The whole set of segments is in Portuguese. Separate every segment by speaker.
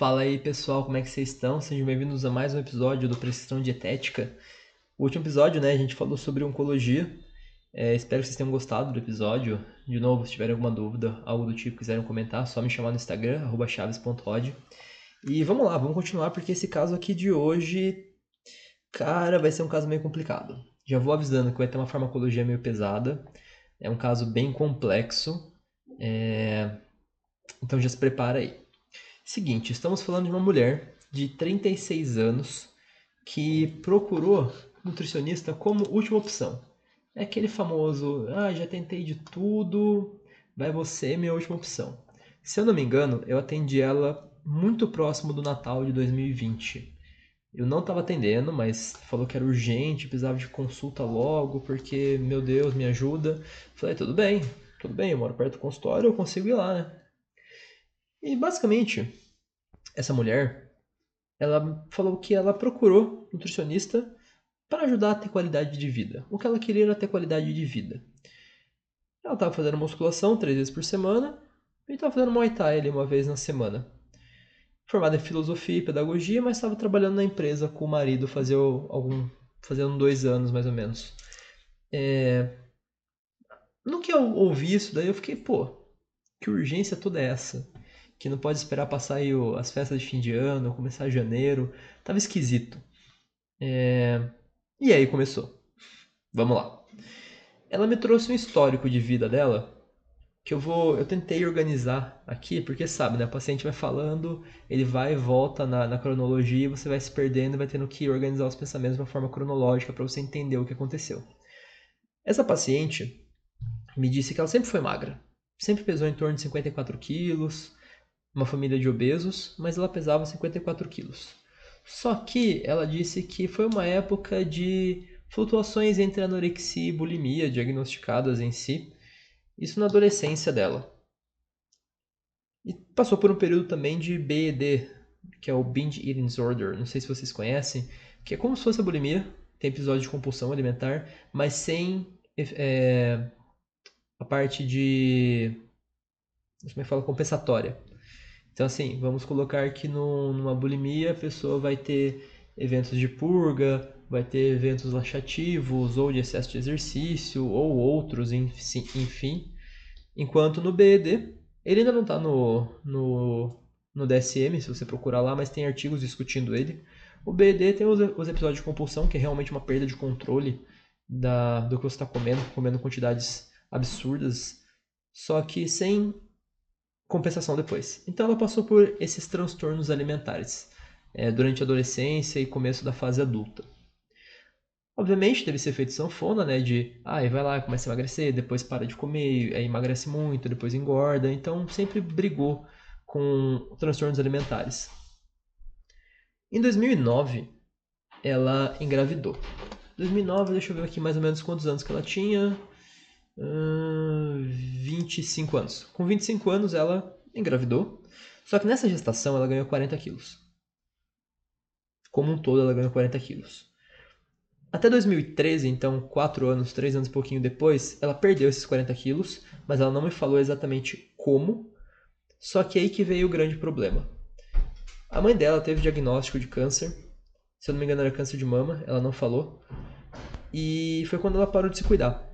Speaker 1: Fala aí pessoal, como é que vocês estão? Sejam bem-vindos a mais um episódio do Precisão Dietética. O último episódio, né, a gente falou sobre oncologia. É, espero que vocês tenham gostado do episódio. De novo, se tiverem alguma dúvida, algo do tipo, quiserem comentar, só me chamar no Instagram, chaves.rod. E vamos lá, vamos continuar, porque esse caso aqui de hoje, cara, vai ser um caso meio complicado. Já vou avisando que vai ter uma farmacologia meio pesada. É um caso bem complexo. É... Então já se prepara aí. Seguinte, estamos falando de uma mulher de 36 anos que procurou nutricionista como última opção. É aquele famoso, ah, já tentei de tudo, vai você, minha última opção. Se eu não me engano, eu atendi ela muito próximo do Natal de 2020. Eu não estava atendendo, mas falou que era urgente, precisava de consulta logo, porque, meu Deus, me ajuda. Falei, tudo bem, tudo bem, eu moro perto do consultório, eu consigo ir lá, né? E basicamente, essa mulher, ela falou que ela procurou nutricionista para ajudar a ter qualidade de vida. O que ela queria era ter qualidade de vida. Ela estava fazendo musculação três vezes por semana e estava fazendo Muay Thai ali uma vez na semana. Formada em filosofia e pedagogia, mas estava trabalhando na empresa com o marido fazia algum, fazendo dois anos mais ou menos. É... No que eu ouvi isso daí, eu fiquei, pô, que urgência toda é essa? Que não pode esperar passar aí as festas de fim de ano, começar janeiro. Tava esquisito. É... E aí começou. Vamos lá. Ela me trouxe um histórico de vida dela que eu vou, eu tentei organizar aqui, porque sabe, né? O paciente vai falando, ele vai e volta na, na cronologia, você vai se perdendo vai tendo que organizar os pensamentos de uma forma cronológica para você entender o que aconteceu. Essa paciente me disse que ela sempre foi magra, sempre pesou em torno de 54 quilos, uma família de obesos, mas ela pesava 54 quilos. Só que ela disse que foi uma época de flutuações entre anorexia e bulimia diagnosticadas em si, isso na adolescência dela. E passou por um período também de BED, que é o Binge Eating Disorder, não sei se vocês conhecem, que é como se fosse a bulimia, tem episódio de compulsão alimentar, mas sem é, a parte de. Como é que fala? Compensatória. Então, assim, vamos colocar que no, numa bulimia a pessoa vai ter eventos de purga, vai ter eventos laxativos, ou de excesso de exercício, ou outros, enfim. Enquanto no BED, ele ainda não está no, no, no DSM, se você procurar lá, mas tem artigos discutindo ele. O BED tem os, os episódios de compulsão, que é realmente uma perda de controle da, do que você está comendo, comendo quantidades absurdas, só que sem compensação depois. Então ela passou por esses transtornos alimentares é, durante a adolescência e começo da fase adulta. Obviamente teve esse efeito sanfona, né? De, ah, vai lá, começa a emagrecer, depois para de comer, aí emagrece muito, depois engorda. Então sempre brigou com transtornos alimentares. Em 2009, ela engravidou. 2009, deixa eu ver aqui mais ou menos quantos anos que ela tinha. 25 anos. Com 25 anos ela engravidou, só que nessa gestação ela ganhou 40 quilos. Como um todo ela ganhou 40 quilos. Até 2013, então 4 anos, 3 anos e pouquinho depois, ela perdeu esses 40 quilos, mas ela não me falou exatamente como. Só que aí que veio o grande problema. A mãe dela teve diagnóstico de câncer, se eu não me engano era câncer de mama, ela não falou. E foi quando ela parou de se cuidar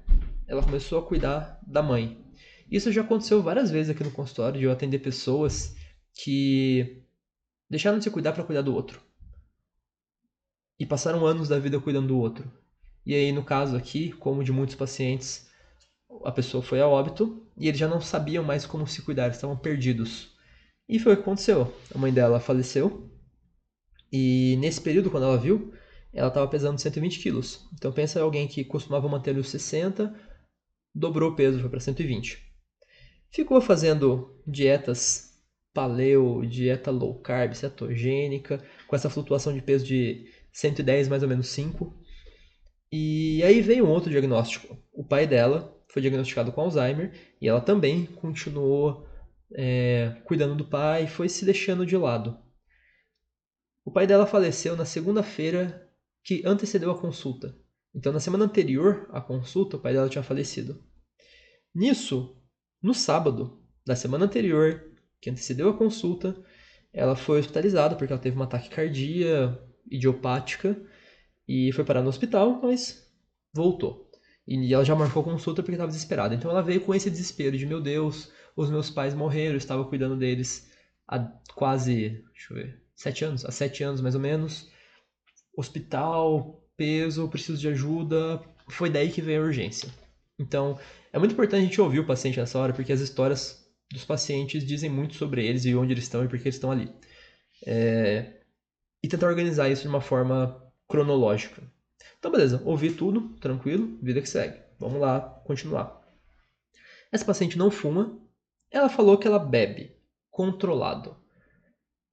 Speaker 1: ela começou a cuidar da mãe. Isso já aconteceu várias vezes aqui no consultório, de eu atender pessoas que deixaram de se cuidar para cuidar do outro. E passaram anos da vida cuidando do outro. E aí, no caso aqui, como de muitos pacientes, a pessoa foi a óbito e eles já não sabiam mais como se cuidar, estavam perdidos. E foi o que aconteceu. A mãe dela faleceu. E nesse período, quando ela viu, ela estava pesando 120 quilos. Então pensa em alguém que costumava manter os 60, dobrou o peso, foi para 120. Ficou fazendo dietas paleo, dieta low carb, cetogênica, com essa flutuação de peso de 110 mais ou menos 5. E aí veio um outro diagnóstico. O pai dela foi diagnosticado com Alzheimer e ela também continuou é, cuidando do pai e foi se deixando de lado. O pai dela faleceu na segunda-feira que antecedeu a consulta. Então, na semana anterior à consulta, o pai dela tinha falecido. Nisso, no sábado da semana anterior, que antecedeu a consulta, ela foi hospitalizada porque ela teve uma taquicardia idiopática e foi parar no hospital, mas voltou. E ela já marcou consulta porque estava desesperada. Então ela veio com esse desespero de: meu Deus, os meus pais morreram, eu estava cuidando deles há quase, deixa eu ver, sete anos, há sete anos mais ou menos. Hospital, peso, preciso de ajuda. Foi daí que veio a urgência. Então é muito importante a gente ouvir o paciente nessa hora, porque as histórias dos pacientes dizem muito sobre eles e onde eles estão e por que eles estão ali. É... E tentar organizar isso de uma forma cronológica. Então, beleza, ouvi tudo, tranquilo, vida que segue. Vamos lá, continuar. Essa paciente não fuma, ela falou que ela bebe, controlado.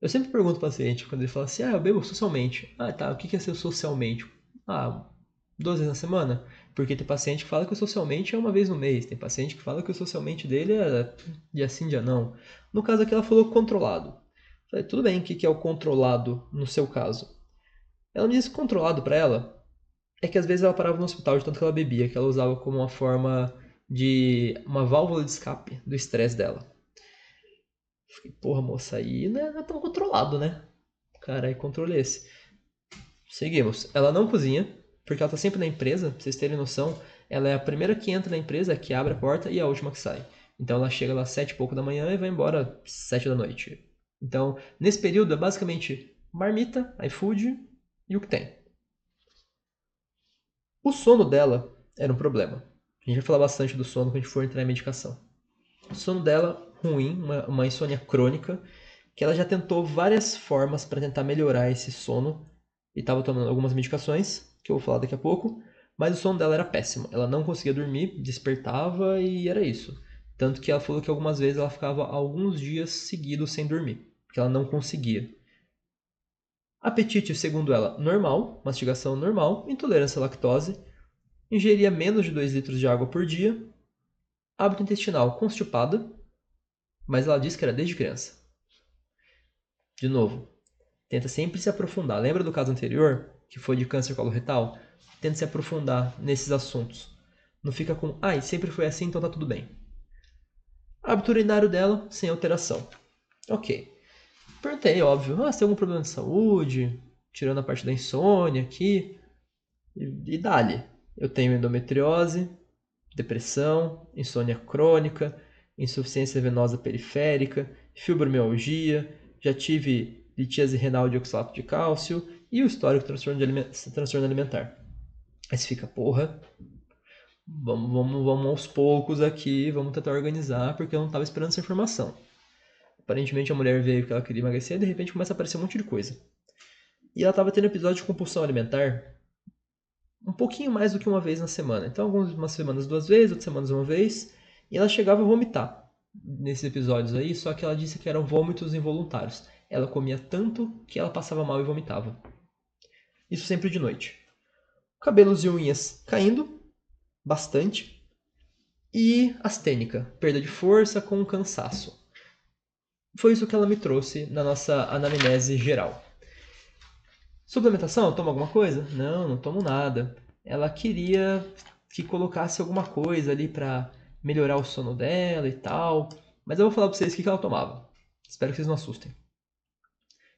Speaker 1: Eu sempre pergunto ao paciente, quando ele fala assim, ah, eu bebo socialmente. Ah, tá, o que é ser socialmente? Ah, duas vezes na semana? Porque tem paciente que fala que o socialmente é uma vez no mês, tem paciente que fala que o socialmente dele é dia sim, dia não. No caso aqui ela falou controlado. Falei, tudo bem, o que é o controlado no seu caso? Ela me disse controlado para ela é que às vezes ela parava no hospital de tanto que ela bebia, que ela usava como uma forma de uma válvula de escape do estresse dela. Fiquei, porra, moça, aí não é tão controlado, né? Cara, aí controle esse. Seguimos. Ela não cozinha, porque ela tá sempre na empresa, pra vocês terem noção, ela é a primeira que entra na empresa, que abre a porta e a última que sai. Então ela chega lá sete e pouco da manhã e vai embora sete da noite. Então, nesse período é basicamente marmita, iFood e o que tem. O sono dela era um problema. A gente vai falar bastante do sono quando a gente for entrar em medicação. O sono dela ruim, uma, uma insônia crônica, que ela já tentou várias formas para tentar melhorar esse sono e estava tomando algumas medicações, que eu vou falar daqui a pouco, mas o sono dela era péssimo. Ela não conseguia dormir, despertava e era isso. Tanto que ela falou que algumas vezes ela ficava alguns dias seguidos sem dormir, porque ela não conseguia. Apetite, segundo ela, normal, mastigação normal, intolerância à lactose, ingeria menos de 2 litros de água por dia, hábito intestinal constipada, mas ela disse que era desde criança. De novo, tenta sempre se aprofundar. Lembra do caso anterior? que foi de câncer coloretal, tenta se aprofundar nesses assuntos. Não fica com, ai, ah, sempre foi assim, então tá tudo bem. Hábito urinário dela, sem alteração. Ok. Perguntei, óbvio, ah, você tem algum problema de saúde? Tirando a parte da insônia aqui. E, e dali. Eu tenho endometriose, depressão, insônia crônica, insuficiência venosa periférica, fibromialgia, já tive litíase renal de oxalato de cálcio e o histórico transtorno, aliment transtorno alimentar. Aí você fica, porra, vamos, vamos, vamos aos poucos aqui, vamos tentar organizar, porque eu não estava esperando essa informação. Aparentemente a mulher veio que ela queria emagrecer e de repente começa a aparecer um monte de coisa. E ela estava tendo episódio de compulsão alimentar um pouquinho mais do que uma vez na semana. Então, algumas semanas duas vezes, outras semanas uma vez. E ela chegava a vomitar nesses episódios aí, só que ela disse que eram vômitos involuntários. Ela comia tanto que ela passava mal e vomitava. Isso sempre de noite. Cabelos e unhas caindo bastante. E astênica, perda de força com cansaço. Foi isso que ela me trouxe na nossa anamnese geral. Suplementação? Toma alguma coisa? Não, não tomo nada. Ela queria que colocasse alguma coisa ali para melhorar o sono dela e tal. Mas eu vou falar para vocês o que ela tomava. Espero que vocês não assustem.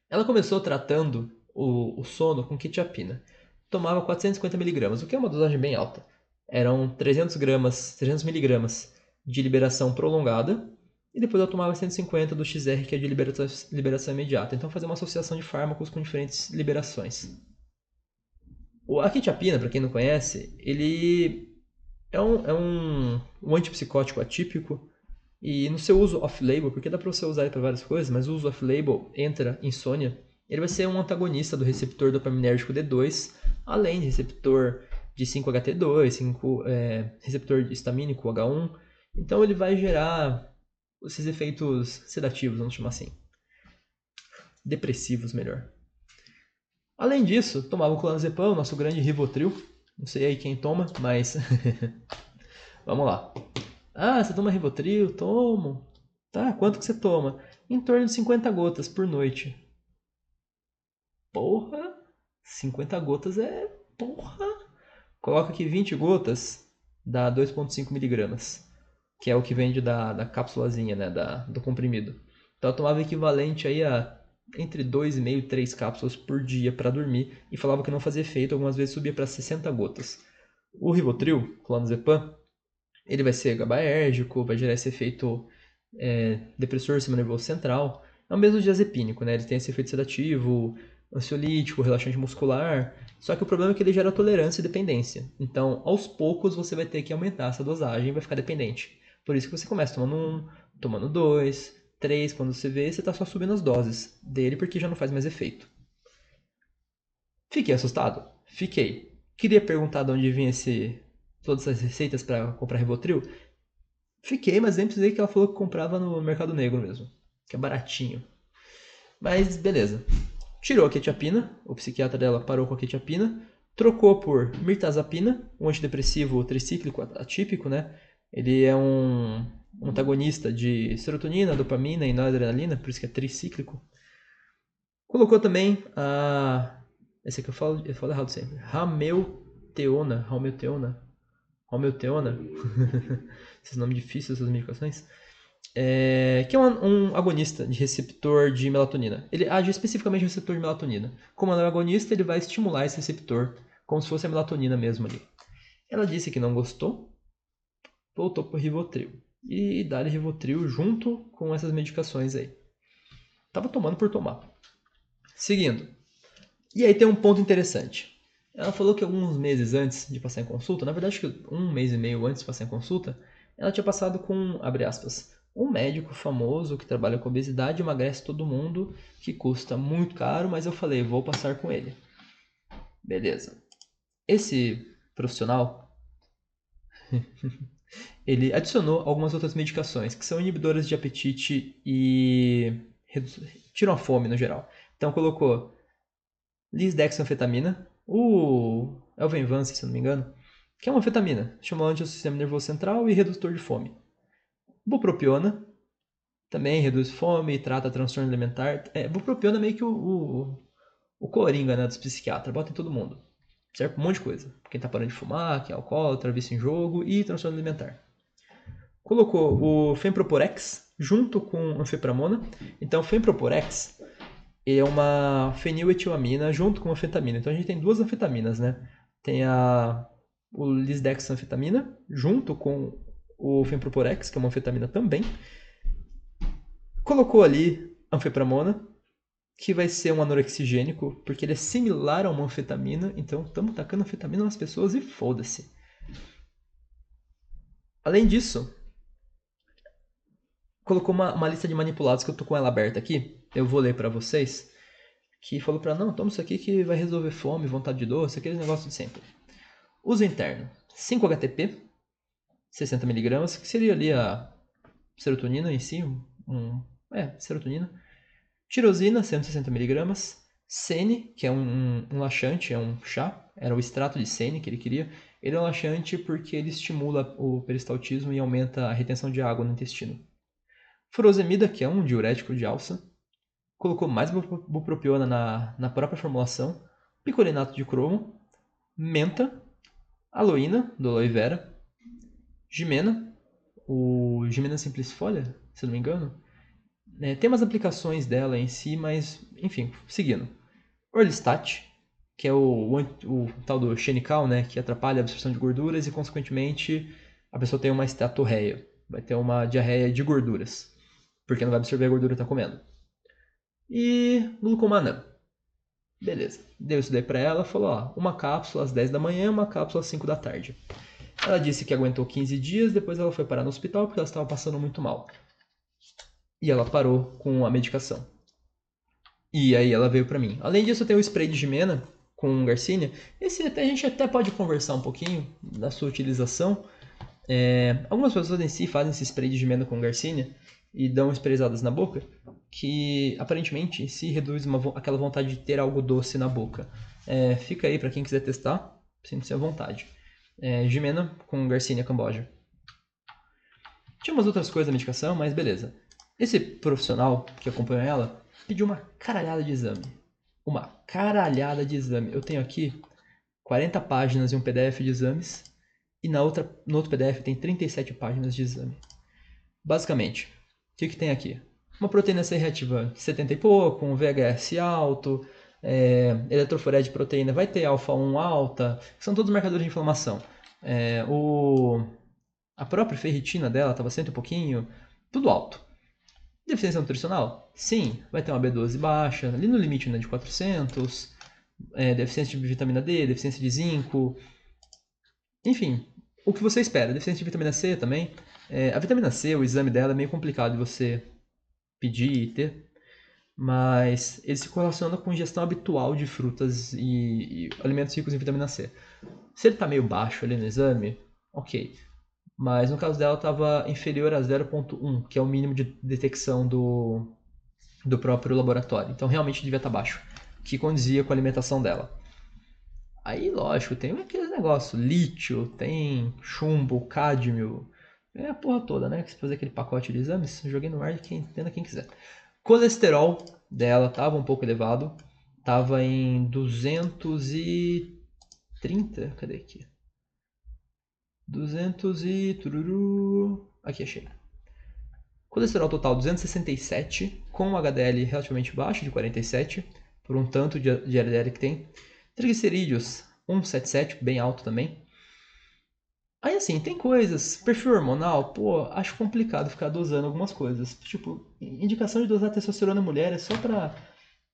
Speaker 1: Ela começou tratando o, o sono com quetiapina. Tomava 450 miligramas, o que é uma dosagem bem alta. Eram 300 gramas, 300 miligramas de liberação prolongada e depois eu tomava 150 do XR, que é de liberação, liberação imediata. Então fazer uma associação de fármacos com diferentes liberações. A quetiapina, para quem não conhece, ele é um, é um, um antipsicótico atípico e no seu uso off-label, porque dá para você usar ele para várias coisas, mas o uso off-label entra insônia ele vai ser um antagonista do receptor dopaminérgico D2, além de receptor de 5-HT2, 5, é, receptor histamínico H1. Então ele vai gerar esses efeitos sedativos, vamos chamar assim. Depressivos, melhor. Além disso, tomava o clonazepam, nosso grande Rivotril. Não sei aí quem toma, mas... vamos lá. Ah, você toma Rivotril? Tomo. Tá, quanto que você toma? Em torno de 50 gotas por noite. Porra! 50 gotas é. Porra! Coloca aqui 20 gotas, dá 2,5 miligramas. Que é o que vende da, da cápsulazinha, né? Da, do comprimido. Então eu tomava equivalente aí a entre 2,5 e 3 cápsulas por dia para dormir e falava que não fazia efeito, algumas vezes subia para 60 gotas. O Rivotril, clonazepam, ele vai ser GABAérgico, vai gerar esse efeito é, depressor sistema nervoso central. É o mesmo diazepínico, né? Ele tem esse efeito sedativo, ansiolítico, relaxante muscular. Só que o problema é que ele gera tolerância e dependência. Então, aos poucos, você vai ter que aumentar essa dosagem e vai ficar dependente. Por isso que você começa tomando um, tomando dois, três. Quando você vê, você está só subindo as doses dele porque já não faz mais efeito. Fiquei assustado? Fiquei. Queria perguntar de onde vinha esse, todas as receitas para comprar Rivotril. Fiquei, mas nem precisei que ela falou que comprava no mercado negro mesmo. Que é baratinho. Mas beleza. Tirou a quetiapina, o psiquiatra dela parou com a quetiapina, trocou por mirtazapina, um antidepressivo tricíclico atípico, né? Ele é um antagonista de serotonina, dopamina e noradrenalina, por isso que é tricíclico. Colocou também a. Esse aqui eu falo, eu falo errado sempre. Rameuteona. Rameuteona. Rameuteona. Esses nomes difíceis, essas medicações. É, que é um, um, agonista de receptor de melatonina. Ele age especificamente no receptor de melatonina. Como ele é um agonista, ele vai estimular esse receptor, como se fosse a melatonina mesmo ali. Ela disse que não gostou, voltou para o Rivotril. E dá-lhe Rivotril junto com essas medicações aí. Tava tomando por tomar. Seguindo. E aí tem um ponto interessante. Ela falou que alguns meses antes de passar em consulta, na verdade que um mês e meio antes de passar em consulta, ela tinha passado com, abre aspas, um médico famoso que trabalha com obesidade, emagrece todo mundo, que custa muito caro, mas eu falei, vou passar com ele. Beleza. Esse profissional, ele adicionou algumas outras medicações, que são inibidoras de apetite e tiram a fome no geral. Então colocou lisdexanfetamina, o Elvenvance, se não me engano, que é uma anfetamina, estimulante do sistema nervoso central e redutor de fome. Bupropiona, também reduz fome, trata transtorno alimentar. É, bupropiona é meio que o, o, o coringa né, dos psiquiatras, bota em todo mundo. Serve pra um monte de coisa. Quem tá parando de fumar, quem é alcoólatra, vício em jogo e transtorno alimentar. Colocou o Femproporex junto com anfepramona. Então, Femproporex é uma feniletilamina junto com anfetamina. Então, a gente tem duas anfetaminas, né? Tem a o lisdexanfetamina junto com o Femproporex, que é uma anfetamina também. Colocou ali anfepramona, que vai ser um anorexigênico, porque ele é similar a uma anfetamina, então estamos tacando anfetamina nas pessoas e foda-se. Além disso, colocou uma, uma, lista de manipulados que eu tô com ela aberta aqui, eu vou ler para vocês, que falou para não, toma isso aqui que vai resolver fome, vontade de doce, aquele negócio de sempre. Uso interno, 5-HTP, 60mg, que seria ali a serotonina em si, um, é, serotonina. Tirosina, 160mg. Sene, que é um, um, um, laxante, é um chá, era o extrato de sene que ele queria. Ele é um laxante porque ele estimula o peristaltismo e aumenta a retenção de água no intestino. Furosemida, que é um diurético de alça. Colocou mais bupropiona na, na própria formulação. Picolinato de cromo. Menta. Aloína, do aloe vera Gimena, o Gimena simplicifolia, se não me engano. É, tem umas aplicações dela em si, mas, enfim, seguindo. Orlistat, que é o, o, o, tal do xenical, né, que atrapalha a absorção de gorduras e, consequentemente, a pessoa tem uma estatorreia, vai ter uma diarreia de gorduras, porque não vai absorver a gordura que está comendo. E glucomanã. Beleza. Deu isso daí pra ela, falou, ó, uma cápsula às 10 da manhã, uma cápsula às 5 da tarde. Ela disse que aguentou 15 dias, depois ela foi parar no hospital porque ela estava passando muito mal. E ela parou com a medicação. E aí ela veio para mim. Além disso, eu tenho o spray de Gimena com Garcinia. Esse até, a gente até pode conversar um pouquinho da sua utilização. É, algumas pessoas em si fazem esse spray de Gimena com Garcinia e dão sprayadas na boca, que aparentemente se reduz uma, aquela vontade de ter algo doce na boca. É, fica aí para quem quiser testar, sinta-se à vontade é, Jimena com Garcinia Camboja. Tinha umas outras coisas da medicação, mas beleza. Esse profissional que acompanhou ela pediu uma caralhada de exame. Uma caralhada de exame. Eu tenho aqui 40 páginas e um PDF de exames. E na outra, no outro PDF tem 37 páginas de exame. Basicamente, o que, que tem aqui? Uma proteína C reativa 70 e pouco, um VHS alto, é, eletroforese de proteína vai ter alfa-1 alta, são todos marcadores de inflamação. É, o, a própria ferritina dela estava cento e pouquinho, tudo alto. Deficiência nutricional? Sim, vai ter uma B12 baixa, ali no limite né, de 400, é, deficiência de vitamina D, deficiência de zinco, enfim, o que você espera. Deficiência de vitamina C também. É, a vitamina C, o exame dela é meio complicado de você pedir e ter, mas ele se correlaciona com ingestão habitual de frutas e, e alimentos ricos em vitamina C. Se ele está meio baixo ali no exame, ok. Mas no caso dela estava inferior a 0.1, que é o mínimo de detecção do, do próprio laboratório. Então realmente devia estar tá baixo, que condizia com a alimentação dela. Aí, lógico, tem aqueles negócios, lítio, tem chumbo, cádmio, é a porra toda, né? Que você fazer aquele pacote de exames, joguei no ar quem entenda quem quiser. Colesterol dela estava um pouco elevado, estava em 230, cadê aqui? 200 e tururu, aqui achei. Colesterol total 267, com um HDL relativamente baixo, de 47, por um tanto de LDL que tem. Triglicerídeos 177, bem alto também. Aí assim, tem coisas, perfil hormonal, pô, acho complicado ficar dosando algumas coisas. Tipo, indicação de dosar testosterona mulher é só para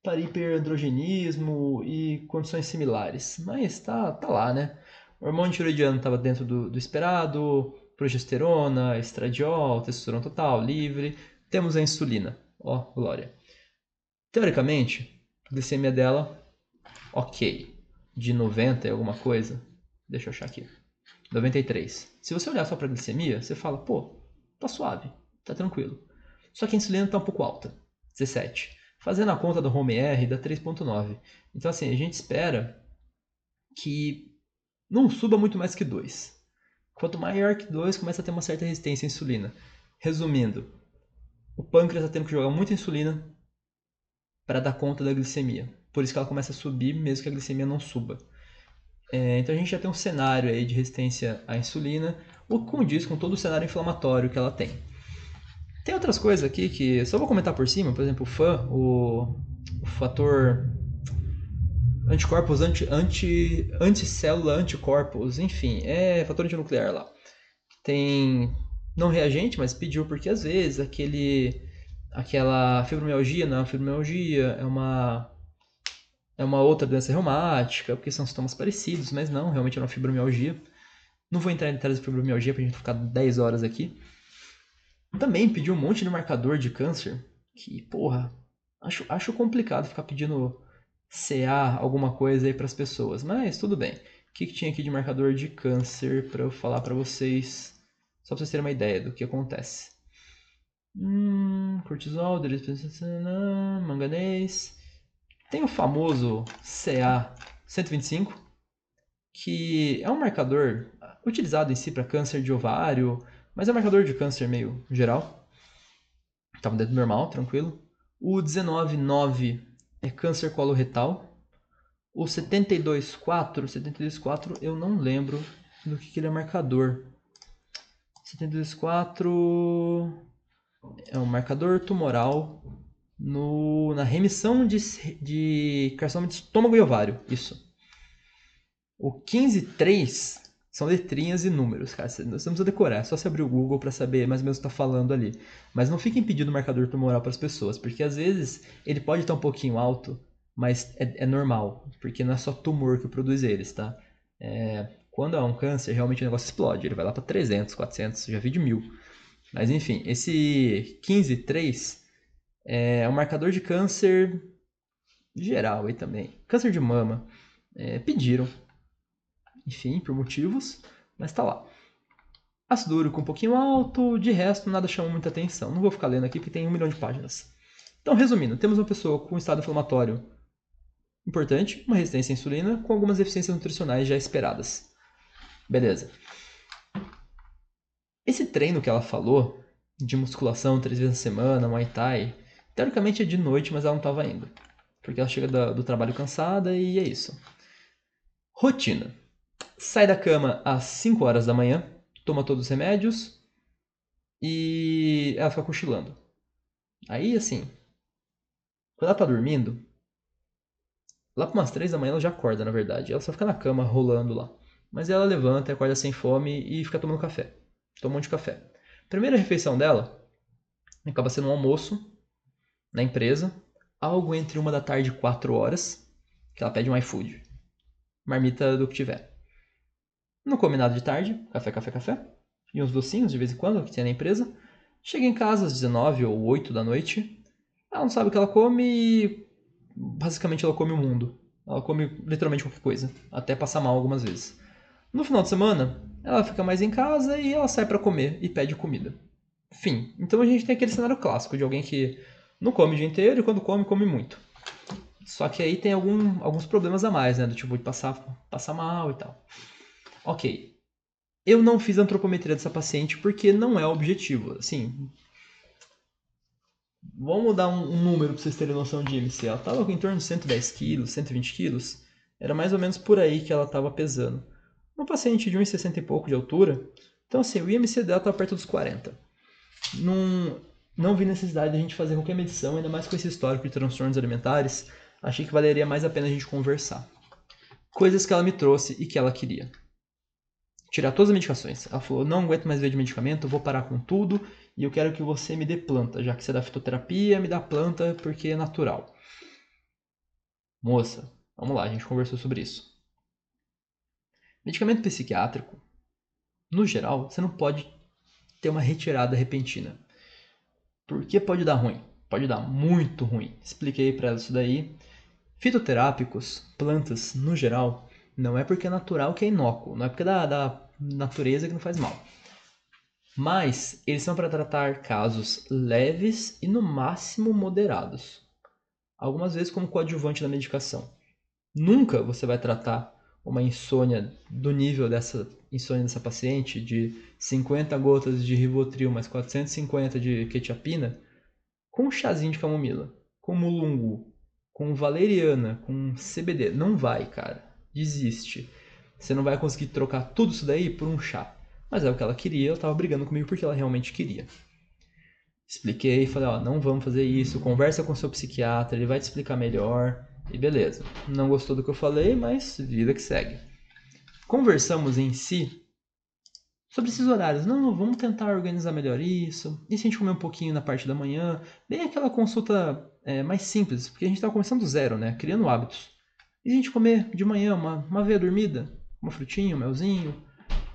Speaker 1: para hiperandrogenismo e condições similares. Mas tá, tá lá, né? O hormônio tiroidiano estava dentro do, do, esperado, progesterona, estradiol, testosterona total, livre. Temos a insulina. Ó, glória. Teoricamente, a glicemia dela, ok de 90 e alguma coisa. Deixa eu achar aqui. 93. Se você olhar só para a glicemia, você fala, pô, tá suave, tá tranquilo. Só que a insulina tá um pouco alta, 17. Fazendo a conta do home R dá 3.9. Então assim, a gente espera que não suba muito mais que 2. Quanto maior que 2, começa a ter uma certa resistência à insulina. Resumindo, o pâncreas está tendo que jogar muita insulina para dar conta da glicemia. Por isso que ela começa a subir, mesmo que a glicemia não suba. É, então a gente já tem um cenário aí de resistência à insulina, o que condiz com todo o cenário inflamatório que ela tem. Tem outras coisas aqui que só vou comentar por cima, por exemplo, o FAN, o, o fator anticorpos, anti, anti, anticélula, anticorpos, enfim, é fator antinuclear lá. Tem não reagente, mas pediu porque às vezes aquele aquela fibromialgia não é uma fibromialgia, é uma é uma outra doença reumática, porque são sintomas parecidos, mas não, realmente é uma fibromialgia. Não vou entrar em detalhes de fibromialgia pra gente ficar 10 horas aqui. Também pediu um monte de marcador de câncer, que, porra, acho, acho complicado ficar pedindo CA alguma coisa aí para as pessoas, mas tudo bem. O que, que tinha aqui de marcador de câncer para eu falar para vocês, só para vocês terem uma ideia do que acontece. Hum, cortisol, manganês, tem o famoso CA125, que é um marcador utilizado em si para câncer de ovário, mas é um marcador de câncer meio geral. Estava dentro do normal, tranquilo. O 199 é câncer coloretal. O 724, 724 eu não lembro do que, que ele é marcador. 724 é um marcador tumoral no, na remissão de, de carcinoma de estômago e ovário. Isso. O 15.3 são letrinhas e números, cara. Você não precisa decorar, é só você abrir o Google para saber mais ou menos o que está falando ali. Mas não fiquem pedindo marcador tumoral para as pessoas, porque às vezes ele pode estar um pouquinho alto, mas é, é, normal, porque não é só tumor que produz eles, tá? É, quando há um câncer, realmente o negócio explode. Ele vai lá para 300, 400, já vi de mil. Mas enfim, esse 15.3 é um marcador de câncer geral aí também. Câncer de mama. É, pediram. Enfim, por motivos, mas tá lá. Ácido úrico um pouquinho alto, de resto nada chama muita atenção. Não vou ficar lendo aqui porque tem um milhão de páginas. Então, resumindo, temos uma pessoa com estado inflamatório importante, uma resistência à insulina, com algumas deficiências nutricionais já esperadas. Beleza. Esse treino que ela falou, de musculação três vezes na semana, Muay Thai, Teoricamente é de noite, mas ela não estava indo. Porque ela chega do, trabalho cansada e é isso. Rotina. Sai da cama às 5 horas da manhã, toma todos os remédios e ela fica cochilando. Aí, assim, quando ela tá dormindo, lá para umas três da manhã ela já acorda, na verdade. Ela só fica na cama rolando lá. Mas ela levanta, acorda sem fome e fica tomando café. Toma um monte de café. Primeira refeição dela acaba sendo um almoço na empresa, algo entre uma da tarde e quatro horas, que ela pede um iFood. Marmita do que tiver. Não come nada de tarde, café, café, café. E uns docinhos de vez em quando que tem na empresa. Chega em casa às 19 ou 8 da noite. Ela não sabe o que ela come e basicamente ela come o mundo. Ela come literalmente qualquer coisa, até passar mal algumas vezes. No final de semana, ela fica mais em casa e ela sai para comer e pede comida. Fim. Então a gente tem aquele cenário clássico de alguém que não come o dia inteiro e quando come, come muito. Só que aí tem algum, alguns problemas a mais, né? Do tipo de passar, passar mal e tal. Ok. Eu não fiz antropometria dessa paciente porque não é o objetivo. Assim, vamos dar um, um número para vocês terem noção de IMC. Ela estava em torno de 110 quilos, 120 quilos. Era mais ou menos por aí que ela estava pesando. Uma paciente de 1,60 e pouco de altura. Então, assim, o IMC dela estava perto dos 40. Não, não vi necessidade de a gente fazer qualquer medição, ainda mais com esse histórico de transtornos alimentares. Achei que valeria mais a pena a gente conversar. Coisas que ela me trouxe e que ela queria tirar todas as medicações. Ela falou: não aguento mais ver de medicamento, vou parar com tudo e eu quero que você me dê planta, já que você dá fitoterapia, me dá planta porque é natural. Moça, vamos lá, a gente conversou sobre isso. Medicamento psiquiátrico, no geral, você não pode ter uma retirada repentina. Porque pode dar ruim, pode dar muito ruim. Expliquei para ela isso daí. Fitoterápicos, plantas no geral, não é porque é natural que é inócuo, não é porque é da, da natureza que não faz mal. Mas eles são para tratar casos leves e no máximo moderados. Algumas vezes como coadjuvante na medicação. Nunca você vai tratar uma insônia do nível dessa insônia dessa paciente de 50 gotas de Rivotril mais 450 de quetiapina com um chazinho de camomila, com mulungu, com valeriana, com CBD. Não vai, cara desiste. Você não vai conseguir trocar tudo isso daí por um chá. Mas é o que ela queria, ela estava brigando comigo porque ela realmente queria. Expliquei, falei, ó, não vamos fazer isso, conversa com seu psiquiatra, ele vai te explicar melhor. E beleza. Não gostou do que eu falei, mas vida que segue. Conversamos em si sobre esses horários. Não, vamos tentar organizar melhor isso. E se a gente comer um pouquinho na parte da manhã? Bem aquela consulta é, mais simples, porque a gente estava começando do zero, né? Criando hábitos. E a gente comer de manhã uma, uma veia dormida, uma frutinha, um melzinho,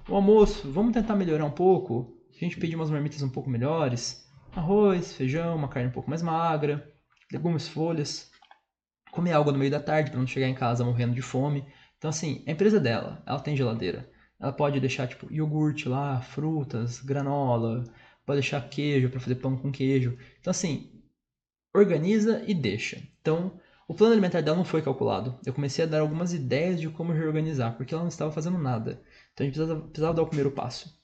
Speaker 1: o almoço, vamos tentar melhorar um pouco. A gente pedir umas marmitas um pouco melhores, arroz, feijão, uma carne um pouco mais magra, legumes, folhas, comer algo no meio da tarde para não chegar em casa morrendo de fome. Então assim, a empresa dela, ela tem geladeira. Ela pode deixar tipo iogurte lá, frutas, granola, pode deixar queijo para fazer pão com queijo. Então assim, organiza e deixa. Então, o plano alimentar dela não foi calculado. Eu comecei a dar algumas ideias de como reorganizar, porque ela não estava fazendo nada. Então a gente precisava, precisava dar o primeiro passo.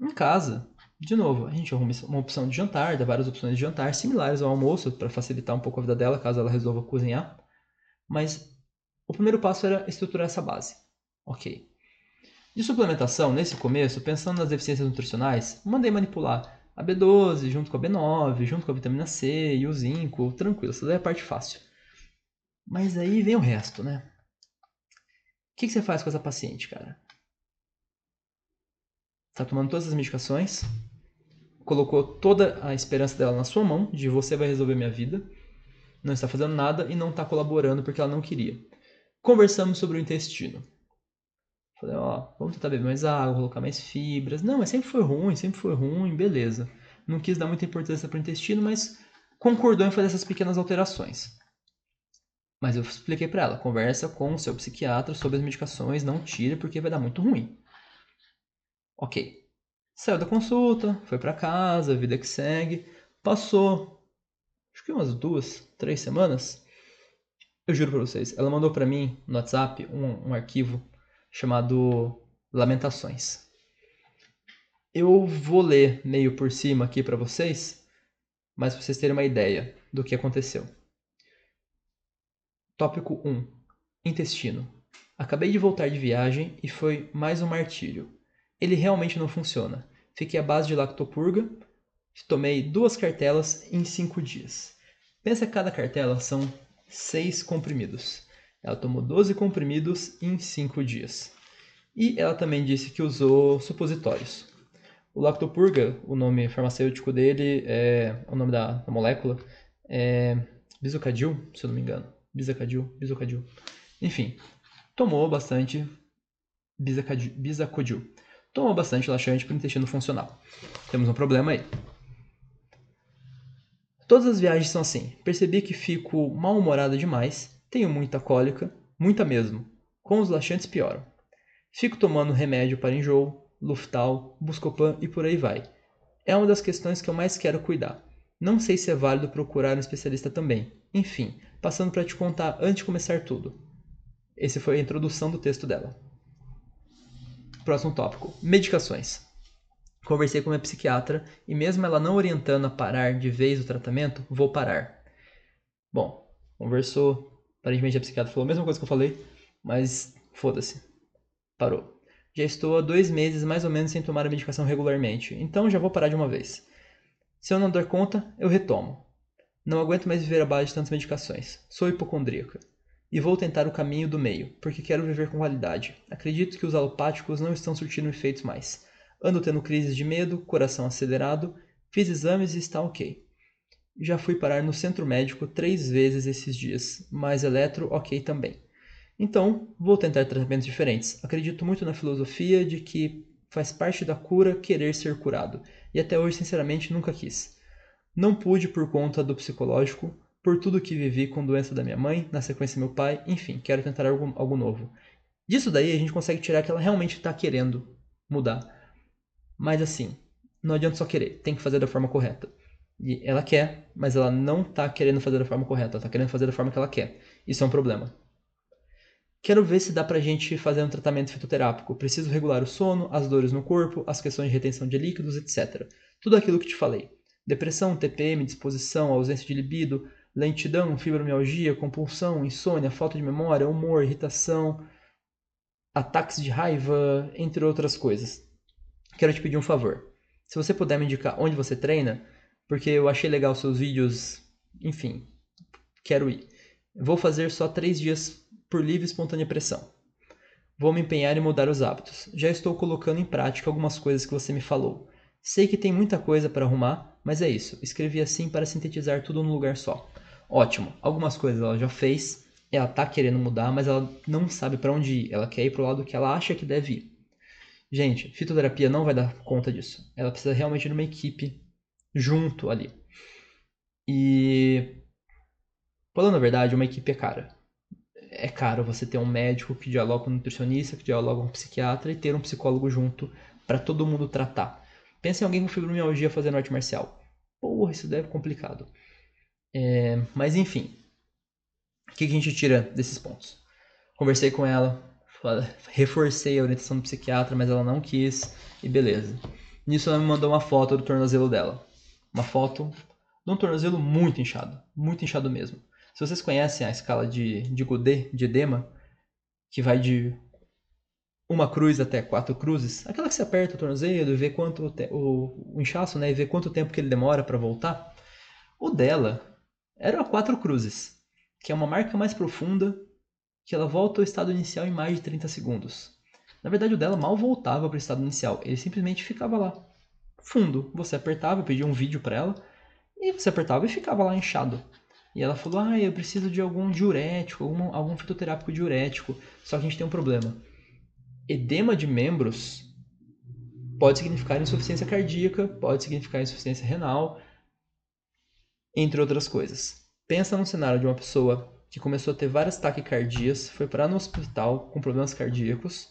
Speaker 1: Em casa, de novo, a gente arruma uma opção de jantar, dá várias opções de jantar similares ao almoço, para facilitar um pouco a vida dela, caso ela resolva cozinhar. Mas o primeiro passo era estruturar essa base. Ok. De suplementação, nesse começo, pensando nas deficiências nutricionais, mandei manipular a B12 junto com a B9, junto com a vitamina C e o zinco, tranquilo, essa daí é a parte fácil. Mas aí vem o resto, né? O que, que você faz com essa paciente, cara? Tá tomando todas as medicações, colocou toda a esperança dela na sua mão, de você vai resolver minha vida, não está fazendo nada e não está colaborando porque ela não queria. Conversamos sobre o intestino. Falei, ó, vamos tentar beber mais água, colocar mais fibras. Não, mas sempre foi ruim, sempre foi ruim, beleza. Não quis dar muita importância para o intestino, mas concordou em fazer essas pequenas alterações. Mas eu expliquei para ela, conversa com o seu psiquiatra sobre as medicações, não tire porque vai dar muito ruim. Ok. Saiu da consulta, foi para casa, vida que segue. Passou, acho que umas duas, três semanas. Eu juro para vocês, ela mandou para mim no WhatsApp um, um arquivo chamado Lamentações. Eu vou ler meio por cima aqui para vocês, mas para vocês terem uma ideia do que aconteceu. Tópico 1 Intestino. Acabei de voltar de viagem e foi mais um martírio. Ele realmente não funciona. Fiquei à base de lactopurga, Tomei duas cartelas em cinco dias. Pensa que cada cartela são seis comprimidos. Ela tomou 12 comprimidos em cinco dias. E ela também disse que usou supositórios. O Lactopurga, o nome farmacêutico dele, é, o nome da, da molécula, é Bisocadil, se eu não me engano. Bisacadil, Bisocadil. Enfim, tomou bastante Bisacodil. Tomou bastante laxante para o intestino funcional. Temos um problema aí. Todas as viagens são assim. Percebi que fico mal-humorada demais, tenho muita cólica, muita mesmo. Com os laxantes pioram. Fico tomando remédio para enjoo, Luftal, Buscopan e por aí vai. É uma das questões que eu mais quero cuidar. Não sei se é válido procurar um especialista também. Enfim, passando para te contar antes de começar tudo. Esse foi a introdução do texto dela. Próximo tópico: medicações. Conversei com minha psiquiatra e, mesmo ela não orientando a parar de vez o tratamento, vou parar. Bom, conversou. Aparentemente a psiquiatra falou a mesma coisa que eu falei, mas foda-se. Parou. Já estou há dois meses mais ou menos sem tomar a medicação regularmente, então já vou parar de uma vez. Se eu não der conta, eu retomo. Não aguento mais viver à base de tantas medicações. Sou hipocondríaca. E vou tentar o caminho do meio, porque quero viver com qualidade. Acredito que os alopáticos não estão surtindo efeitos mais. Ando tendo crises de medo, coração acelerado, fiz exames e está ok. Já fui parar no centro médico três vezes esses dias, mas eletro ok também. Então, vou tentar tratamentos diferentes. Acredito muito na filosofia de que faz parte da cura querer ser curado, e até hoje, sinceramente, nunca quis. Não pude por conta do psicológico, por tudo que vivi com doença da minha mãe, na sequência meu pai, enfim, quero tentar algo, algo novo. Disso daí a gente consegue tirar que ela realmente está querendo mudar. Mas assim, não adianta só querer, tem que fazer da forma correta. E ela quer, mas ela não está querendo fazer da forma correta, ela está querendo fazer da forma que ela quer. Isso é um problema. Quero ver se dá pra gente fazer um tratamento fitoterápico. Preciso regular o sono, as dores no corpo, as questões de retenção de líquidos, etc. Tudo aquilo que te falei. Depressão, TPM, disposição, ausência de libido, lentidão, fibromialgia, compulsão, insônia, falta de memória, humor, irritação, ataques de raiva, entre outras coisas. Quero te pedir um favor. Se você puder me indicar onde você treina, porque eu achei legal seus vídeos, enfim, quero ir. Vou fazer só três dias por livre e espontânea pressão. Vou me empenhar em mudar os hábitos. Já estou colocando em prática algumas coisas que você me falou. Sei que tem muita coisa para arrumar, mas é isso. Escrevi assim para sintetizar tudo num lugar só. Ótimo. Algumas coisas ela já fez, ela tá querendo mudar, mas ela não sabe para onde ir. Ela quer ir pro lado que ela acha que deve ir. Gente, fitoterapia não vai dar conta disso. Ela precisa realmente de uma equipe junto ali. E falando a verdade, uma equipe é cara é caro você ter um médico que dialoga com um nutricionista, que dialoga com um psiquiatra e ter um psicólogo junto para todo mundo tratar. Pensa em alguém com fibromialgia fazendo arte marcial. Porra, isso deve complicado. É, mas enfim, o que a gente tira desses pontos? Conversei com ela, reforcei a orientação do psiquiatra, mas ela não quis, e beleza. Nisso ela me mandou uma foto do tornozelo dela. Uma foto de um tornozelo muito inchado, muito inchado mesmo. Se vocês conhecem a escala de, de Godet, de edema, que vai de uma cruz até quatro cruzes, aquela que você aperta o tornozelo e vê quanto o, o inchaço, né, e vê quanto tempo que ele demora para voltar. O dela era quatro cruzes, que é uma marca mais profunda, que ela volta ao estado inicial em mais de 30 segundos. Na verdade, o dela mal voltava para o estado inicial, ele simplesmente ficava lá, fundo. Você apertava, pedia um vídeo para ela, e você apertava e ficava lá inchado. E ela falou: Ah, eu preciso de algum diurético, algum, algum fitoterápico diurético. Só que a gente tem um problema. Edema de membros pode significar insuficiência cardíaca, pode significar insuficiência renal, entre outras coisas. Pensa num cenário de uma pessoa que começou a ter várias taquicardias, foi parar no hospital com problemas cardíacos,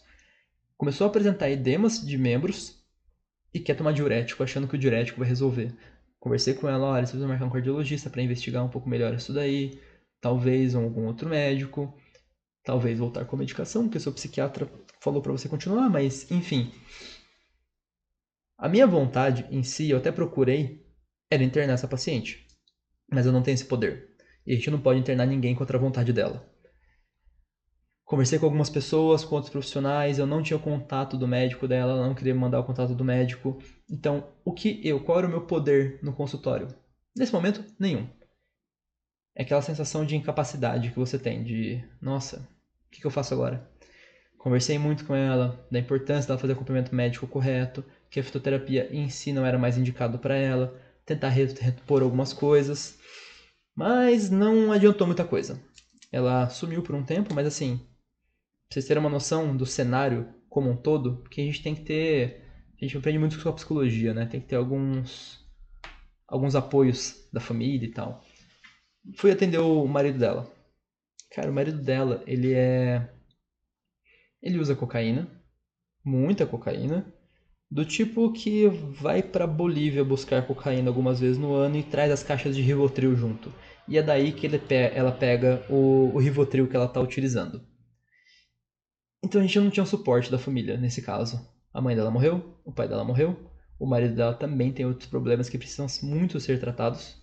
Speaker 1: começou a apresentar edemas de membros e quer tomar diurético, achando que o diurético vai resolver. Conversei com ela, olha, você precisa marcar um cardiologista para investigar um pouco melhor isso daí, talvez algum outro médico, talvez voltar com a medicação, porque seu psiquiatra falou para você continuar, mas enfim. A minha vontade em si, eu até procurei, era internar essa paciente, mas eu não tenho esse poder. E a gente não pode internar ninguém contra a vontade dela. Conversei com algumas pessoas, com outros profissionais, eu não tinha o contato do médico dela, ela não queria me mandar o contato do médico. Então, o que eu, qual era o meu poder no consultório? Nesse momento, nenhum. É aquela sensação de incapacidade que você tem, de, nossa, o que, que eu faço agora? Conversei muito com ela da importância dela fazer o acompanhamento médico correto, que a fitoterapia em si não era mais indicado para ela, tentar repor algumas coisas, mas não adiantou muita coisa. Ela sumiu por um tempo, mas assim, pra vocês terem uma noção do cenário como um todo, porque a gente tem que ter. A gente aprende muito com a psicologia, né? Tem que ter alguns. alguns apoios da família e tal. Fui atender o marido dela. Cara, o marido dela, ele é. Ele usa cocaína, muita cocaína, do tipo que vai para Bolívia buscar cocaína algumas vezes no ano e traz as caixas de Rivotril junto. E é daí que ele, ela pega o, o Rivotril que ela está utilizando. Então a gente não tinha um suporte da família nesse caso. A mãe dela morreu, o pai dela morreu, o marido dela também tem outros problemas que precisam muito ser tratados.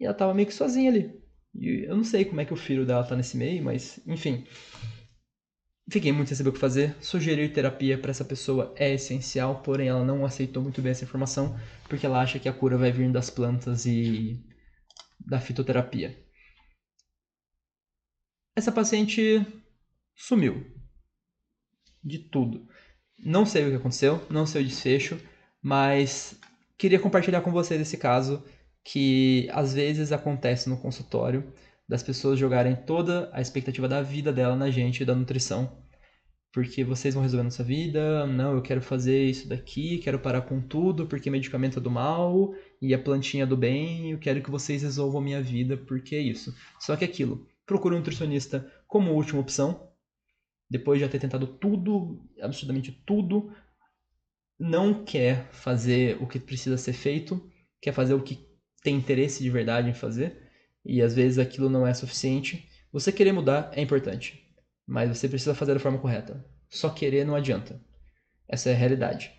Speaker 1: E ela tava meio que sozinha ali. E eu não sei como é que o filho dela tá nesse meio, mas enfim. Fiquei muito sem saber o que fazer. Sugerir terapia para essa pessoa é essencial, porém ela não aceitou muito bem essa informação, porque ela acha que a cura vai vir das plantas e da fitoterapia. Essa paciente sumiu de tudo. Não sei o que aconteceu, não sei o desfecho, mas queria compartilhar com vocês esse caso que às vezes acontece no consultório das pessoas jogarem toda a expectativa da vida dela na gente da nutrição. Porque vocês vão resolver nossa vida, não, eu quero fazer isso daqui, quero parar com tudo, porque medicamento é do mal e a plantinha é do bem, eu quero que vocês resolvam a minha vida, porque é isso. Só que aquilo, procure um nutricionista como última opção, depois de já ter tentado tudo, absolutamente tudo, não quer fazer o que precisa ser feito, quer fazer o que tem interesse de verdade em fazer, e às vezes aquilo não é suficiente. Você querer mudar é importante, mas você precisa fazer da forma correta. Só querer não adianta. Essa é a realidade.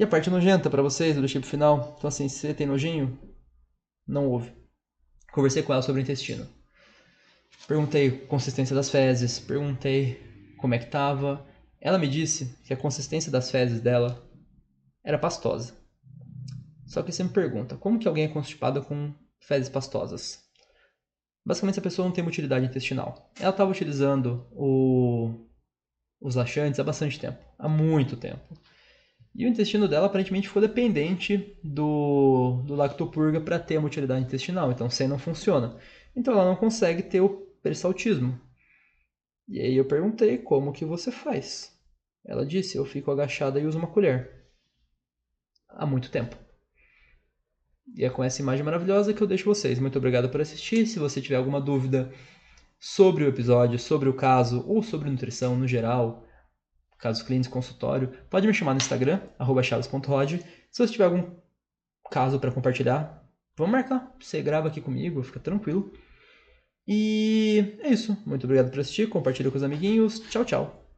Speaker 1: E a parte nojenta para vocês, do tipo final. Então assim, se você tem nojinho, não ouve. Conversei com ela sobre o intestino. Perguntei consistência das fezes, perguntei como é que tava. Ela me disse que a consistência das fezes dela era pastosa. Só que você me pergunta, como que alguém é constipado com fezes pastosas? Basicamente, a pessoa não tem uma utilidade intestinal. Ela estava utilizando o... os laxantes há bastante tempo, há muito tempo. E o intestino dela aparentemente ficou dependente do, do lactopurga para ter uma utilidade intestinal, então sem não funciona. Então ela não consegue ter o peristaltismo. E aí eu perguntei como que você faz. Ela disse, eu fico agachada e uso uma colher. Há muito tempo. E é com essa imagem maravilhosa que eu deixo vocês. Muito obrigado por assistir. Se você tiver alguma dúvida sobre o episódio, sobre o caso ou sobre nutrição no geral, casos clínicos, consultório, pode me chamar no Instagram, chaves.rod. Se você tiver algum caso para compartilhar, vamos marcar. Você grava aqui comigo, fica tranquilo. E é isso. Muito obrigado por assistir. Compartilhe com os amiguinhos. Tchau, tchau.